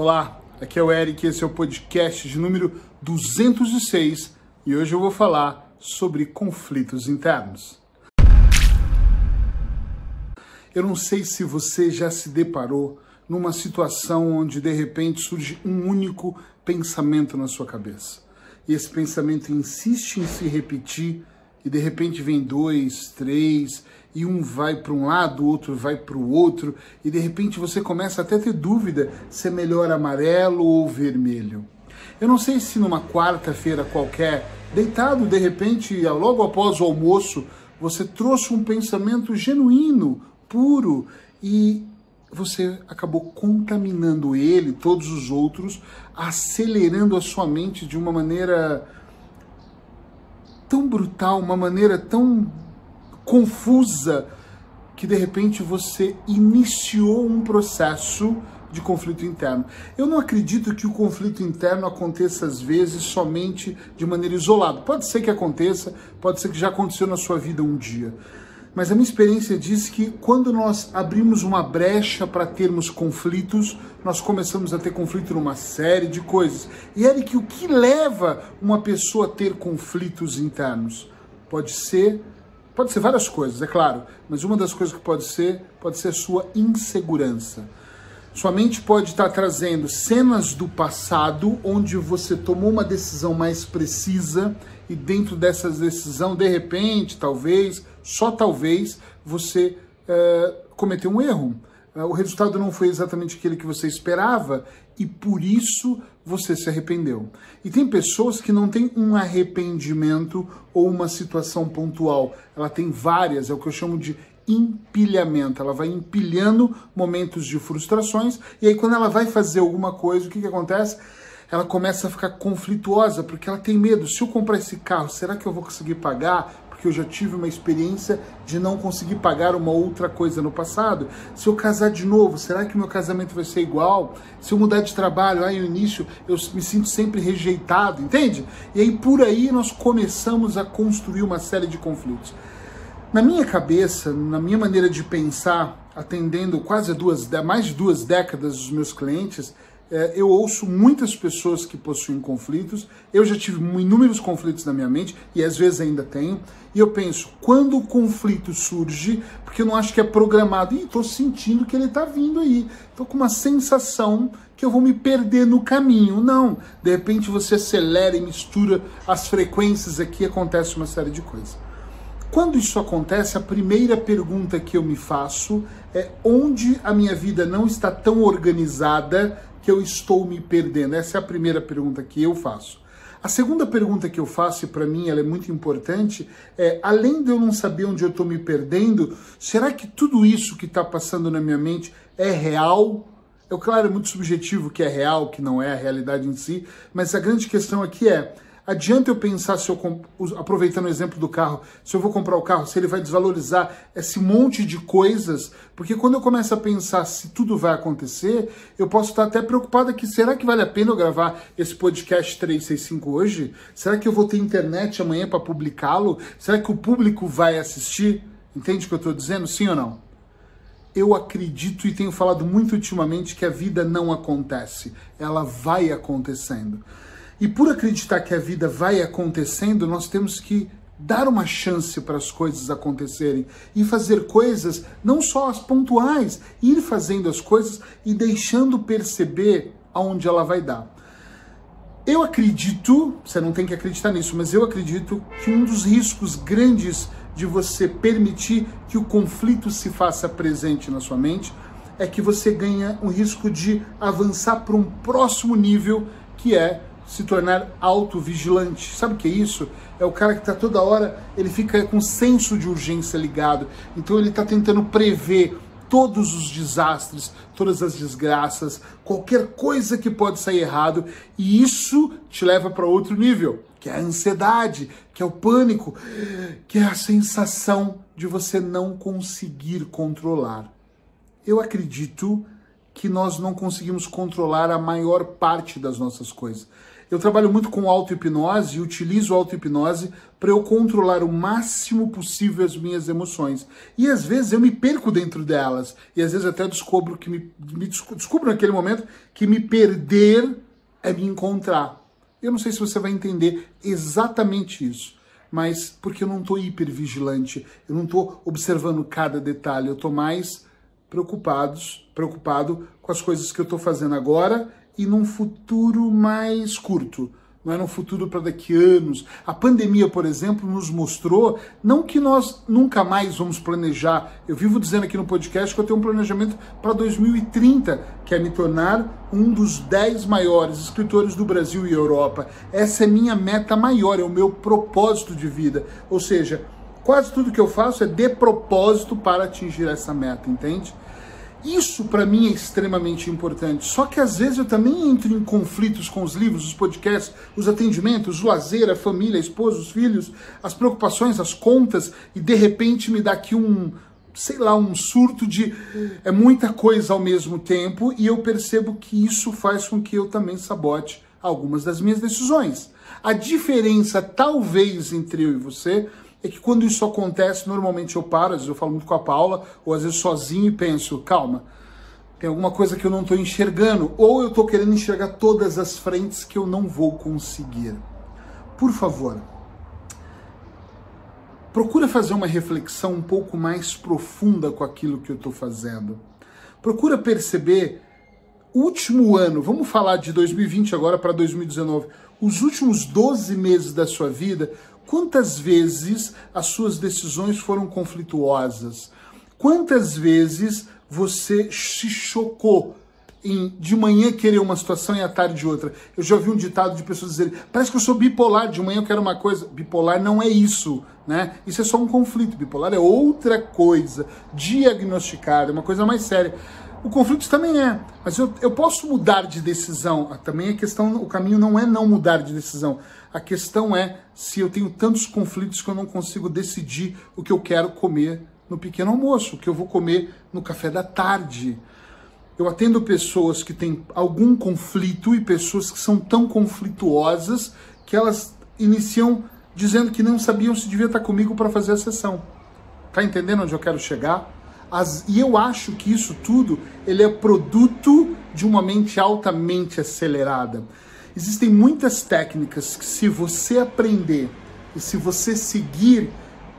Olá, aqui é o Eric, esse é o podcast de número 206 e hoje eu vou falar sobre conflitos internos. Eu não sei se você já se deparou numa situação onde de repente surge um único pensamento na sua cabeça. E esse pensamento insiste em se repetir e de repente vem dois, três, e um vai para um lado, o outro vai para o outro, e de repente você começa até a ter dúvida se é melhor amarelo ou vermelho. Eu não sei se numa quarta-feira qualquer, deitado de repente, logo após o almoço, você trouxe um pensamento genuíno, puro, e você acabou contaminando ele, todos os outros, acelerando a sua mente de uma maneira tão brutal, uma maneira tão confusa, que de repente você iniciou um processo de conflito interno. Eu não acredito que o conflito interno aconteça às vezes somente de maneira isolada. Pode ser que aconteça, pode ser que já aconteceu na sua vida um dia. Mas a minha experiência diz que quando nós abrimos uma brecha para termos conflitos, nós começamos a ter conflito numa série de coisas. E que o que leva uma pessoa a ter conflitos internos? Pode ser, pode ser várias coisas, é claro, mas uma das coisas que pode ser, pode ser a sua insegurança. Sua mente pode estar trazendo cenas do passado onde você tomou uma decisão mais precisa e dentro dessa decisão, de repente, talvez, só talvez, você uh, cometeu um erro. Uh, o resultado não foi exatamente aquele que você esperava e por isso você se arrependeu. E tem pessoas que não têm um arrependimento ou uma situação pontual, ela tem várias, é o que eu chamo de empilhamento. Ela vai empilhando momentos de frustrações e aí quando ela vai fazer alguma coisa, o que, que acontece? Ela começa a ficar conflituosa porque ela tem medo. Se eu comprar esse carro, será que eu vou conseguir pagar? Porque eu já tive uma experiência de não conseguir pagar uma outra coisa no passado. Se eu casar de novo, será que o meu casamento vai ser igual? Se eu mudar de trabalho, aí no início eu me sinto sempre rejeitado, entende? E aí por aí nós começamos a construir uma série de conflitos. Na minha cabeça, na minha maneira de pensar, atendendo quase duas, mais de duas décadas os meus clientes, é, eu ouço muitas pessoas que possuem conflitos. Eu já tive inúmeros conflitos na minha mente e às vezes ainda tenho. E eu penso, quando o conflito surge, porque eu não acho que é programado, e estou sentindo que ele está vindo aí, estou com uma sensação que eu vou me perder no caminho. Não, de repente você acelera e mistura as frequências aqui, acontece uma série de coisas. Quando isso acontece, a primeira pergunta que eu me faço é onde a minha vida não está tão organizada que eu estou me perdendo? Essa é a primeira pergunta que eu faço. A segunda pergunta que eu faço, e para mim ela é muito importante, é: além de eu não saber onde eu estou me perdendo, será que tudo isso que está passando na minha mente é real? É claro, é muito subjetivo que é real, que não é a realidade em si, mas a grande questão aqui é: Adianta eu pensar, se eu aproveitando o exemplo do carro, se eu vou comprar o carro, se ele vai desvalorizar esse monte de coisas, porque quando eu começo a pensar se tudo vai acontecer, eu posso estar até preocupado aqui, será que vale a pena eu gravar esse podcast 365 hoje? Será que eu vou ter internet amanhã para publicá-lo? Será que o público vai assistir? Entende o que eu estou dizendo? Sim ou não? Eu acredito e tenho falado muito ultimamente que a vida não acontece, ela vai acontecendo. E por acreditar que a vida vai acontecendo, nós temos que dar uma chance para as coisas acontecerem e fazer coisas não só as pontuais, ir fazendo as coisas e deixando perceber aonde ela vai dar. Eu acredito, você não tem que acreditar nisso, mas eu acredito que um dos riscos grandes de você permitir que o conflito se faça presente na sua mente é que você ganha um risco de avançar para um próximo nível que é se tornar autovigilante. Sabe o que é isso? É o cara que está toda hora, ele fica com senso de urgência ligado. Então ele está tentando prever todos os desastres, todas as desgraças, qualquer coisa que pode sair errado, e isso te leva para outro nível, que é a ansiedade, que é o pânico, que é a sensação de você não conseguir controlar. Eu acredito que nós não conseguimos controlar a maior parte das nossas coisas. Eu trabalho muito com auto-hipnose e utilizo auto-hipnose para eu controlar o máximo possível as minhas emoções. E às vezes eu me perco dentro delas. E às vezes até descubro que me, me descubro naquele momento que me perder é me encontrar. Eu não sei se você vai entender exatamente isso, mas porque eu não estou hipervigilante, eu não estou observando cada detalhe, eu estou mais preocupados, preocupado com as coisas que eu estou fazendo agora e num futuro mais curto. Não é num futuro para daqui anos. A pandemia, por exemplo, nos mostrou não que nós nunca mais vamos planejar. Eu vivo dizendo aqui no podcast que eu tenho um planejamento para 2030, que é me tornar um dos 10 maiores escritores do Brasil e Europa. Essa é minha meta maior, é o meu propósito de vida. Ou seja, quase tudo que eu faço é de propósito para atingir essa meta, entende? Isso para mim é extremamente importante. Só que às vezes eu também entro em conflitos com os livros, os podcasts, os atendimentos, o lazer, a família, a esposa, os filhos, as preocupações, as contas, e de repente me dá aqui um, sei lá, um surto de é muita coisa ao mesmo tempo, e eu percebo que isso faz com que eu também sabote algumas das minhas decisões. A diferença, talvez, entre eu e você é que quando isso acontece, normalmente eu paro, às vezes eu falo muito com a Paula, ou às vezes sozinho e penso, calma, tem alguma coisa que eu não estou enxergando, ou eu estou querendo enxergar todas as frentes que eu não vou conseguir. Por favor, procura fazer uma reflexão um pouco mais profunda com aquilo que eu estou fazendo. Procura perceber último ano, vamos falar de 2020 agora para 2019, os últimos 12 meses da sua vida, Quantas vezes as suas decisões foram conflituosas? Quantas vezes você se chocou em de manhã querer uma situação e à tarde outra? Eu já ouvi um ditado de pessoas dizerem: parece que eu sou bipolar, de manhã eu quero uma coisa. Bipolar não é isso, né? Isso é só um conflito. Bipolar é outra coisa, diagnosticada, é uma coisa mais séria. O conflito também é, mas eu, eu posso mudar de decisão. Também a questão, o caminho não é não mudar de decisão. A questão é se eu tenho tantos conflitos que eu não consigo decidir o que eu quero comer no pequeno almoço, o que eu vou comer no café da tarde. Eu atendo pessoas que têm algum conflito e pessoas que são tão conflituosas que elas iniciam dizendo que não sabiam se devia estar comigo para fazer a sessão. Tá entendendo onde eu quero chegar? As, e eu acho que isso tudo ele é produto de uma mente altamente acelerada. Existem muitas técnicas que, se você aprender e se você seguir,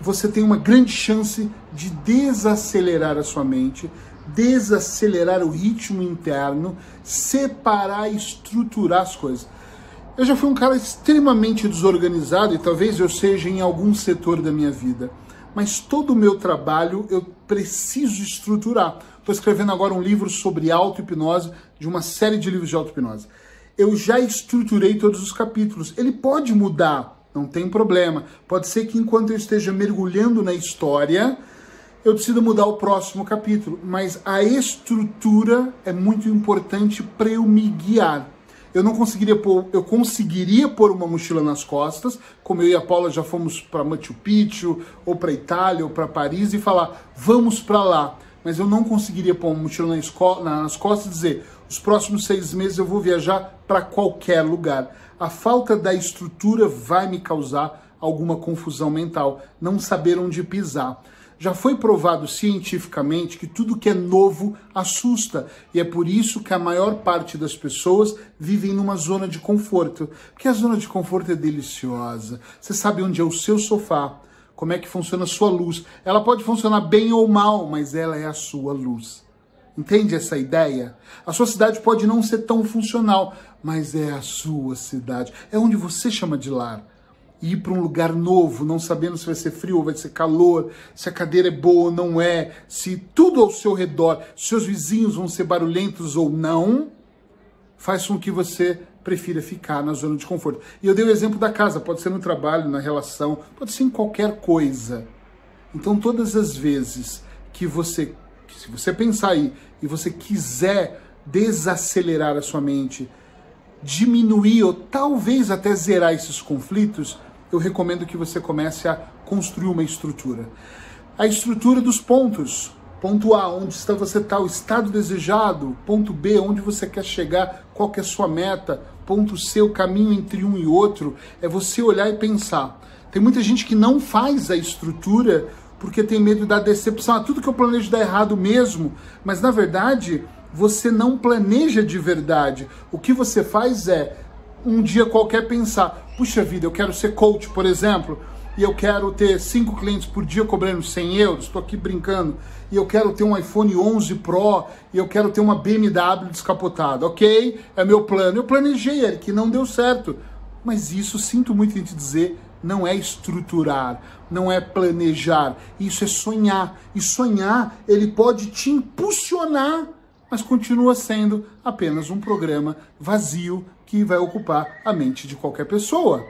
você tem uma grande chance de desacelerar a sua mente, desacelerar o ritmo interno, separar e estruturar as coisas. Eu já fui um cara extremamente desorganizado e talvez eu seja em algum setor da minha vida mas todo o meu trabalho eu preciso estruturar. Estou escrevendo agora um livro sobre auto-hipnose, de uma série de livros de auto-hipnose. Eu já estruturei todos os capítulos. Ele pode mudar, não tem problema. Pode ser que enquanto eu esteja mergulhando na história, eu decida mudar o próximo capítulo, mas a estrutura é muito importante para eu me guiar eu não conseguiria pôr, eu conseguiria pôr uma mochila nas costas, como eu e a Paula já fomos para Machu Picchu, ou para Itália, ou para Paris e falar, vamos para lá. Mas eu não conseguiria pôr uma mochila nas costas e dizer, os próximos seis meses eu vou viajar para qualquer lugar. A falta da estrutura vai me causar alguma confusão mental, não saber onde pisar. Já foi provado cientificamente que tudo que é novo assusta, e é por isso que a maior parte das pessoas vivem numa zona de conforto. Porque a zona de conforto é deliciosa. Você sabe onde é o seu sofá, como é que funciona a sua luz. Ela pode funcionar bem ou mal, mas ela é a sua luz. Entende essa ideia? A sua cidade pode não ser tão funcional, mas é a sua cidade. É onde você chama de lar ir para um lugar novo, não sabendo se vai ser frio ou vai ser calor, se a cadeira é boa ou não é, se tudo ao seu redor, seus vizinhos vão ser barulhentos ou não, faz com que você prefira ficar na zona de conforto. E eu dei o exemplo da casa, pode ser no trabalho, na relação, pode ser em qualquer coisa. Então, todas as vezes que você, se você pensar aí e você quiser desacelerar a sua mente, diminuir ou talvez até zerar esses conflitos, eu recomendo que você comece a construir uma estrutura. A estrutura dos pontos. Ponto A, onde está você está, o estado desejado. Ponto B, onde você quer chegar, qual que é a sua meta. Ponto C, o caminho entre um e outro. É você olhar e pensar. Tem muita gente que não faz a estrutura porque tem medo da decepção. Ah, tudo que eu planejo dá errado mesmo. Mas na verdade, você não planeja de verdade. O que você faz é um dia qualquer pensar: puxa vida, eu quero ser coach, por exemplo e eu quero ter cinco clientes por dia cobrando 100 euros, estou aqui brincando, e eu quero ter um iPhone 11 Pro, e eu quero ter uma BMW descapotada, ok? É meu plano. Eu planejei, que não deu certo. Mas isso, sinto muito em te dizer, não é estruturar, não é planejar, isso é sonhar. E sonhar, ele pode te impulsionar, mas continua sendo apenas um programa vazio que vai ocupar a mente de qualquer pessoa.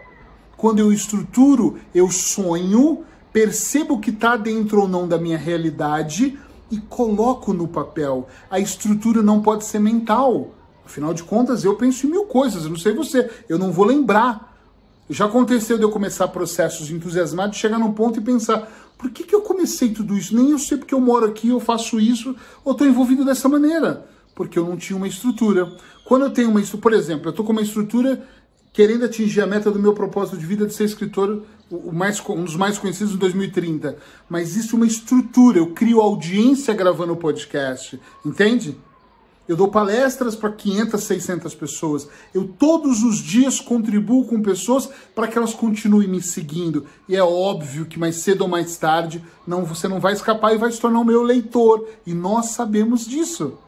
Quando eu estruturo, eu sonho, percebo o que está dentro ou não da minha realidade e coloco no papel. A estrutura não pode ser mental. Afinal de contas, eu penso em mil coisas, eu não sei você, eu não vou lembrar. Já aconteceu de eu começar processos entusiasmados, chegar num ponto e pensar: por que, que eu comecei tudo isso? Nem eu sei porque eu moro aqui, eu faço isso, ou estou envolvido dessa maneira. Porque eu não tinha uma estrutura. Quando eu tenho uma estrutura, por exemplo, eu estou com uma estrutura querendo atingir a meta do meu propósito de vida de ser escritor, o mais, um dos mais conhecidos em 2030. Mas isso é uma estrutura, eu crio audiência gravando o podcast, entende? Eu dou palestras para 500, 600 pessoas. Eu todos os dias contribuo com pessoas para que elas continuem me seguindo. E é óbvio que mais cedo ou mais tarde não, você não vai escapar e vai se tornar o meu leitor. E nós sabemos disso.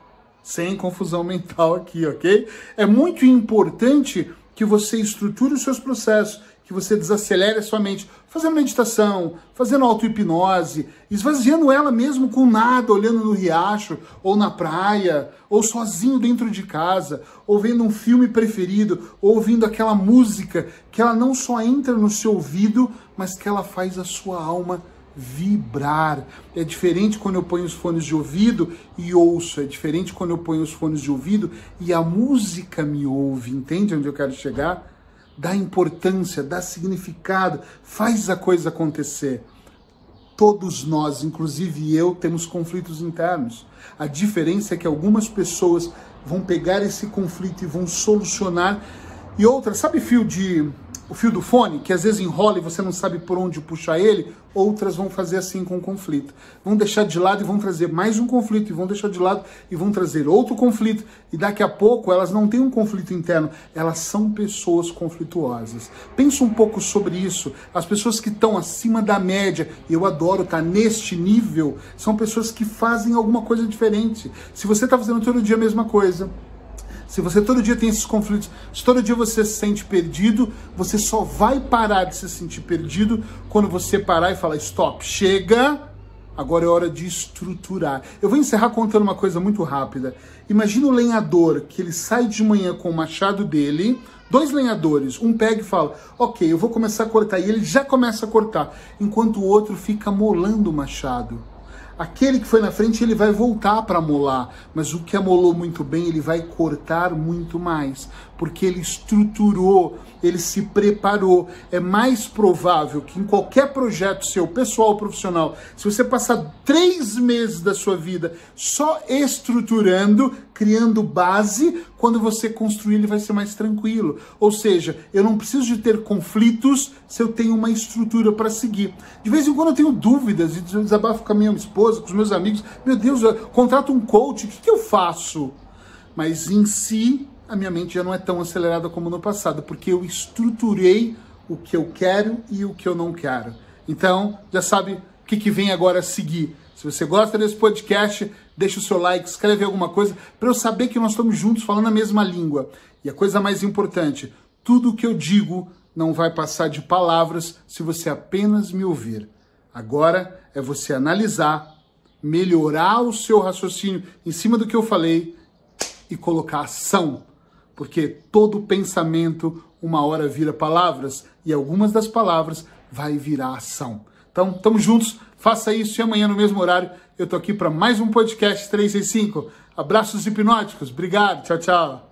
Sem confusão mental aqui, ok? É muito importante que você estruture os seus processos, que você desacelere a sua mente, fazendo meditação, fazendo auto-hipnose, esvaziando ela mesmo com nada, olhando no riacho, ou na praia, ou sozinho dentro de casa, ou vendo um filme preferido, ou ouvindo aquela música que ela não só entra no seu ouvido, mas que ela faz a sua alma vibrar. É diferente quando eu ponho os fones de ouvido e ouço, é diferente quando eu ponho os fones de ouvido e a música me ouve. Entende onde eu quero chegar? Dá importância, dá significado, faz a coisa acontecer. Todos nós, inclusive eu, temos conflitos internos. A diferença é que algumas pessoas vão pegar esse conflito e vão solucionar e outras, sabe fio de o fio do fone, que às vezes enrola e você não sabe por onde puxar ele, outras vão fazer assim com o conflito. Vão deixar de lado e vão trazer mais um conflito, e vão deixar de lado e vão trazer outro conflito, e daqui a pouco elas não têm um conflito interno, elas são pessoas conflituosas. Pensa um pouco sobre isso. As pessoas que estão acima da média, eu adoro estar neste nível, são pessoas que fazem alguma coisa diferente. Se você está fazendo todo dia a mesma coisa, se você todo dia tem esses conflitos, se todo dia você se sente perdido, você só vai parar de se sentir perdido quando você parar e falar: stop, chega, agora é hora de estruturar. Eu vou encerrar contando uma coisa muito rápida. Imagina o lenhador que ele sai de manhã com o machado dele, dois lenhadores, um pega e fala: Ok, eu vou começar a cortar, e ele já começa a cortar, enquanto o outro fica molando o machado. Aquele que foi na frente, ele vai voltar para molar, mas o que amolou muito bem, ele vai cortar muito mais, porque ele estruturou, ele se preparou. É mais provável que em qualquer projeto seu, pessoal ou profissional, se você passar três meses da sua vida só estruturando, criando base, quando você construir ele vai ser mais tranquilo. Ou seja, eu não preciso de ter conflitos se eu tenho uma estrutura para seguir. De vez em quando eu tenho dúvidas e desabafo com a minha esposa, com os meus amigos. Meu Deus, eu contrato um coach, o que, que eu faço? Mas em si, a minha mente já não é tão acelerada como no passado, porque eu estruturei o que eu quero e o que eu não quero. Então, já sabe o que, que vem agora a seguir. Se você gosta desse podcast, deixa o seu like, escreve alguma coisa para eu saber que nós estamos juntos falando a mesma língua. E a coisa mais importante, tudo o que eu digo não vai passar de palavras se você apenas me ouvir. Agora é você analisar, melhorar o seu raciocínio em cima do que eu falei e colocar ação porque todo pensamento uma hora vira palavras e algumas das palavras vai virar ação. Então, estamos juntos, faça isso e amanhã no mesmo horário eu tô aqui para mais um podcast 365. Abraços hipnóticos, obrigado, tchau, tchau.